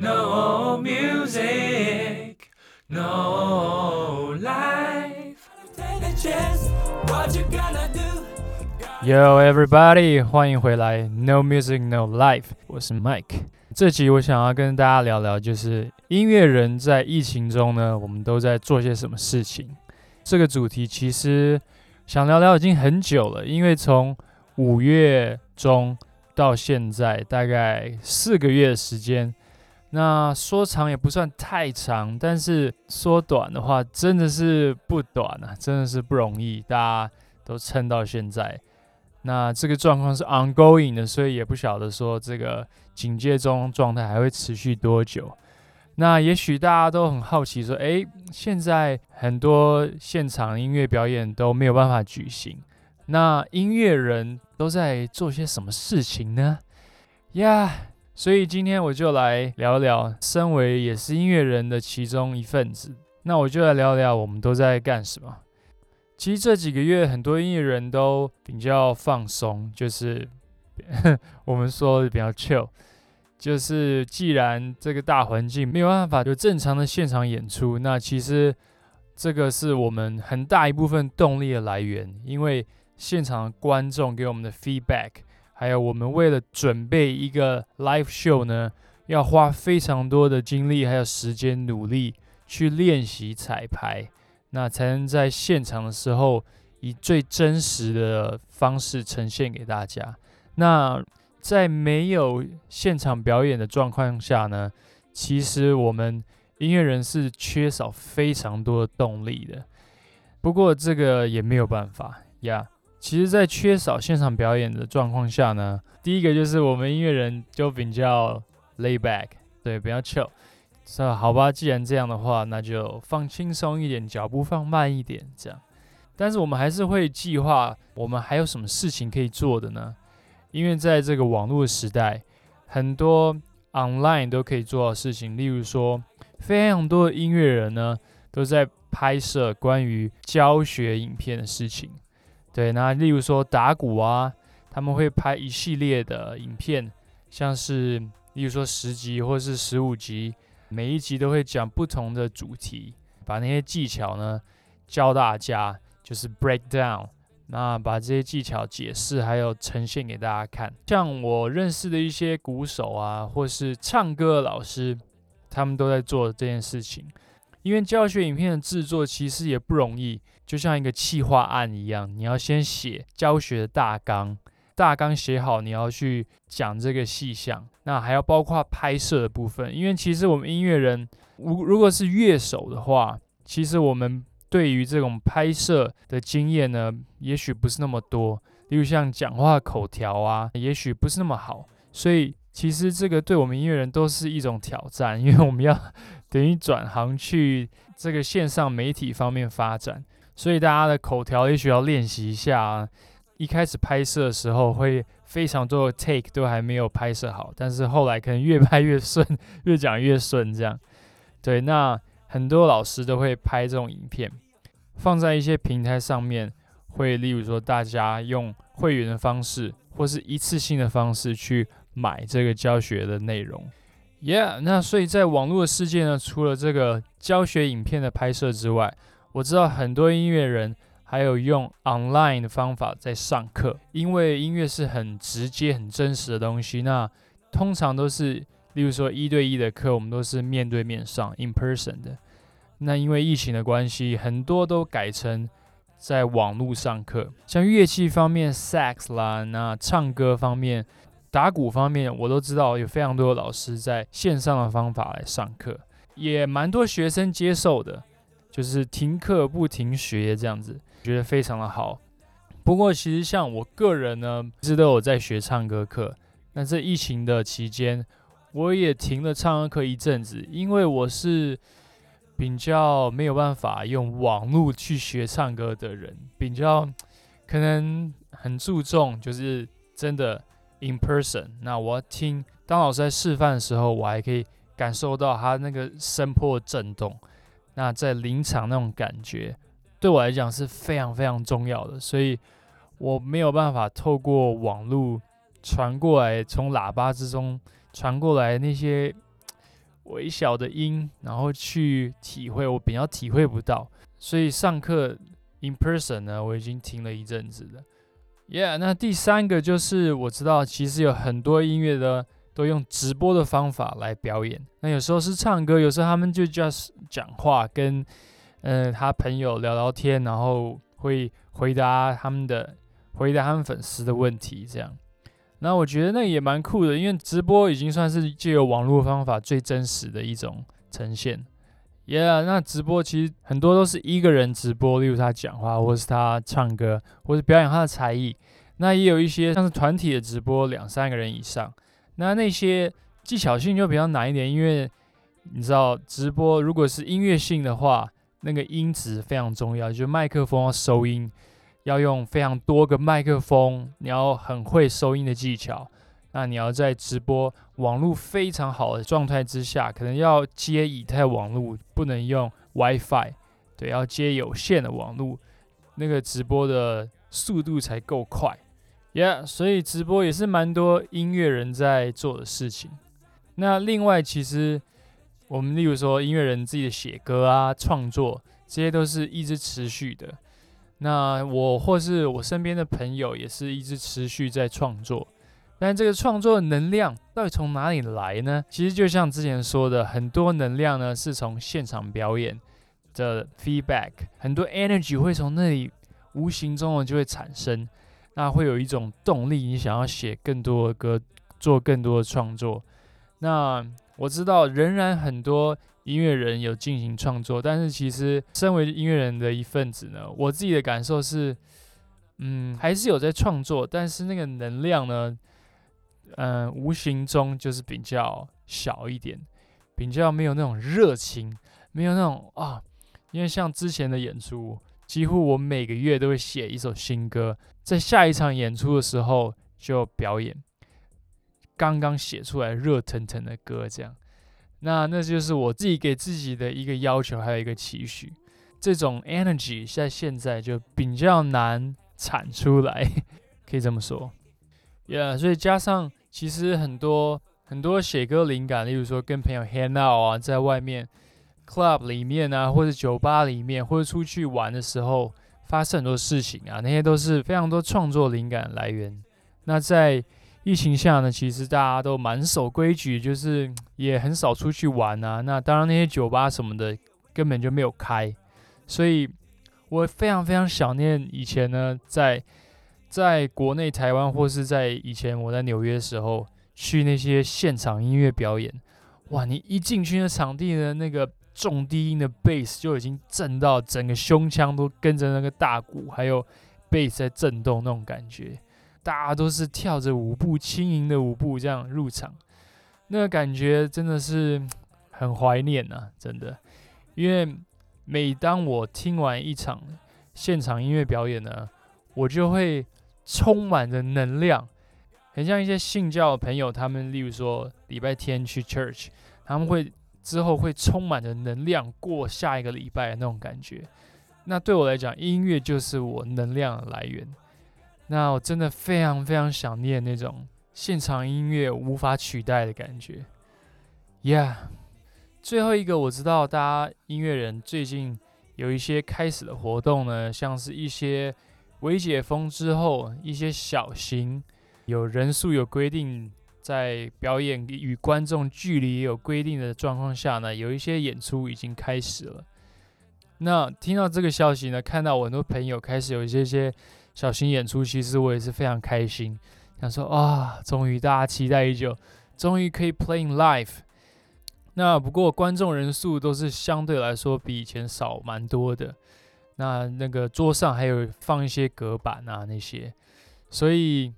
No music, no life. What you gonna do? Yo, everybody，欢迎回来，No Music No Life，我是 Mike。这集我想要跟大家聊聊，就是音乐人在疫情中呢，我们都在做些什么事情。这个主题其实想聊聊已经很久了，因为从五月中到现在，大概四个月的时间。那说长也不算太长，但是说短的话，真的是不短啊，真的是不容易，大家都撑到现在。那这个状况是 ongoing 的，所以也不晓得说这个警戒中状态还会持续多久。那也许大家都很好奇，说，诶，现在很多现场音乐表演都没有办法举行，那音乐人都在做些什么事情呢？呀。所以今天我就来聊聊，身为也是音乐人的其中一份子，那我就来聊聊我们都在干什么。其实这几个月很多音乐人都比较放松，就是 我们说的比较 chill，就是既然这个大环境没有办法有正常的现场演出，那其实这个是我们很大一部分动力的来源，因为现场观众给我们的 feedback。还有，我们为了准备一个 live show 呢，要花非常多的精力还有时间努力去练习彩排，那才能在现场的时候以最真实的方式呈现给大家。那在没有现场表演的状况下呢，其实我们音乐人是缺少非常多的动力的。不过这个也没有办法呀。其实，在缺少现场表演的状况下呢，第一个就是我们音乐人就比较 lay back，对，比较 chill。是好吧，既然这样的话，那就放轻松一点，脚步放慢一点，这样。但是我们还是会计划，我们还有什么事情可以做的呢？因为在这个网络时代，很多 online 都可以做到事情，例如说，非常多的音乐人呢，都在拍摄关于教学影片的事情。对，那例如说打鼓啊，他们会拍一系列的影片，像是例如说十集或是十五集，每一集都会讲不同的主题，把那些技巧呢教大家，就是 break down，那把这些技巧解释还有呈现给大家看。像我认识的一些鼓手啊，或是唱歌的老师，他们都在做这件事情。因为教学影片的制作其实也不容易，就像一个企划案一样，你要先写教学的大纲，大纲写好，你要去讲这个细项，那还要包括拍摄的部分。因为其实我们音乐人，如如果是乐手的话，其实我们对于这种拍摄的经验呢，也许不是那么多，例如像讲话口条啊，也许不是那么好，所以。其实这个对我们音乐人都是一种挑战，因为我们要 等于转行去这个线上媒体方面发展，所以大家的口条也许要练习一下。一开始拍摄的时候会非常多的 take 都还没有拍摄好，但是后来可能越拍越顺，越讲越顺这样。对，那很多老师都会拍这种影片，放在一些平台上面，会例如说大家用会员的方式或是一次性的方式去。买这个教学的内容，Yeah，那所以在网络的世界呢，除了这个教学影片的拍摄之外，我知道很多音乐人还有用 online 的方法在上课，因为音乐是很直接、很真实的东西。那通常都是，例如说一对一的课，我们都是面对面上 in person 的。那因为疫情的关系，很多都改成在网络上课，像乐器方面，sax 啦，那唱歌方面。打鼓方面，我都知道有非常多的老师在线上的方法来上课，也蛮多学生接受的，就是停课不停学这样子，觉得非常的好。不过其实像我个人呢，一直都有在学唱歌课。那这疫情的期间，我也停了唱歌课一阵子，因为我是比较没有办法用网络去学唱歌的人，比较可能很注重就是真的。In person，那我听当老师在示范的时候，我还可以感受到他那个声波震动。那在临场那种感觉，对我来讲是非常非常重要的。所以我没有办法透过网络传过来，从喇叭之中传过来那些微小的音，然后去体会，我比较体会不到。所以上课 in person 呢，我已经听了一阵子了。Yeah，那第三个就是我知道，其实有很多音乐的都用直播的方法来表演。那有时候是唱歌，有时候他们就 just 讲话，跟呃他朋友聊聊天，然后会回答他们的回答他们粉丝的问题，这样。那我觉得那也蛮酷的，因为直播已经算是借由网络方法最真实的一种呈现。Yeah，那直播其实很多都是一个人直播，例如他讲话，或是他唱歌，或是表演他的才艺。那也有一些像是团体的直播，两三个人以上。那那些技巧性就比较难一点，因为你知道直播如果是音乐性的话，那个音质非常重要，就麦克风要收音，要用非常多个麦克风，你要很会收音的技巧。那你要在直播网络非常好的状态之下，可能要接以太网络，不能用 WiFi，对，要接有线的网络，那个直播的速度才够快，Yeah，所以直播也是蛮多音乐人在做的事情。那另外，其实我们例如说音乐人自己的写歌啊、创作，这些都是一直持续的。那我或是我身边的朋友也是一直持续在创作。但这个创作的能量到底从哪里来呢？其实就像之前说的，很多能量呢是从现场表演的 feedback，很多 energy 会从那里无形中的就会产生，那会有一种动力，你想要写更多的歌，做更多的创作。那我知道仍然很多音乐人有进行创作，但是其实身为音乐人的一份子呢，我自己的感受是，嗯，还是有在创作，但是那个能量呢？嗯，无形中就是比较小一点，比较没有那种热情，没有那种啊。因为像之前的演出，几乎我每个月都会写一首新歌，在下一场演出的时候就表演刚刚写出来热腾腾的歌，这样。那那就是我自己给自己的一个要求，还有一个期许。这种 energy 在现在就比较难产出来，可以这么说。Yeah，所以加上。其实很多很多写歌灵感，例如说跟朋友 hang out 啊，在外面 club 里面啊，或者酒吧里面，或者出去玩的时候，发生很多事情啊，那些都是非常多创作灵感来源。那在疫情下呢，其实大家都蛮守规矩，就是 也很少出去玩啊。那当然那些酒吧什么的根本就没有开，所以我非常非常想念以前呢，在。在国内、台湾，或是在以前我在纽约的时候，去那些现场音乐表演，哇！你一进去那场地的那个重低音的 bass 就已经震到整个胸腔都跟着那个大鼓还有 bass 在震动那种感觉，大家都是跳着舞步、轻盈的舞步这样入场，那个感觉真的是很怀念呐，真的。因为每当我听完一场现场音乐表演呢，我就会。充满着能量，很像一些信教的朋友，他们例如说礼拜天去 church，他们会之后会充满着能量过下一个礼拜的那种感觉。那对我来讲，音乐就是我能量的来源。那我真的非常非常想念那种现场音乐无法取代的感觉。Yeah，最后一个我知道大家音乐人最近有一些开始的活动呢，像是一些。微解封之后，一些小型有人数有规定，在表演与观众距离有规定的状况下呢，有一些演出已经开始了。那听到这个消息呢，看到我很多朋友开始有一些些小型演出，其实我也是非常开心，想说啊，终于大家期待已久，终于可以 playing live。那不过观众人数都是相对来说比以前少蛮多的。那那个桌上还有放一些隔板啊，那些，所以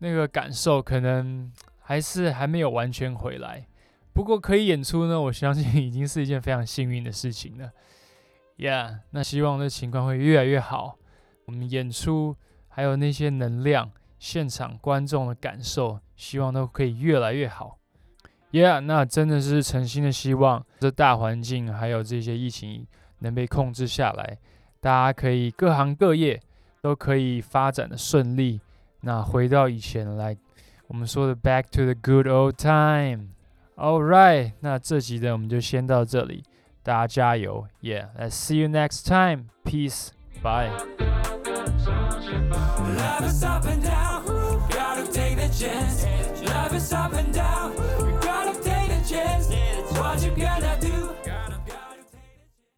那个感受可能还是还没有完全回来。不过可以演出呢，我相信已经是一件非常幸运的事情了。Yeah，那希望这情况会越来越好。我们演出还有那些能量，现场观众的感受，希望都可以越来越好。Yeah，那真的是诚心的希望这大环境还有这些疫情能被控制下来。大家可以各行各业都可以发展的顺利。那回到以前来，我们说的 Back to the good old time。All right，那这集呢我们就先到这里，大家加油！Yeah，let's see you next time. Peace. Bye. Love is up and down, gotta take the chance. Love is up and down, gotta take the chance. What you gonna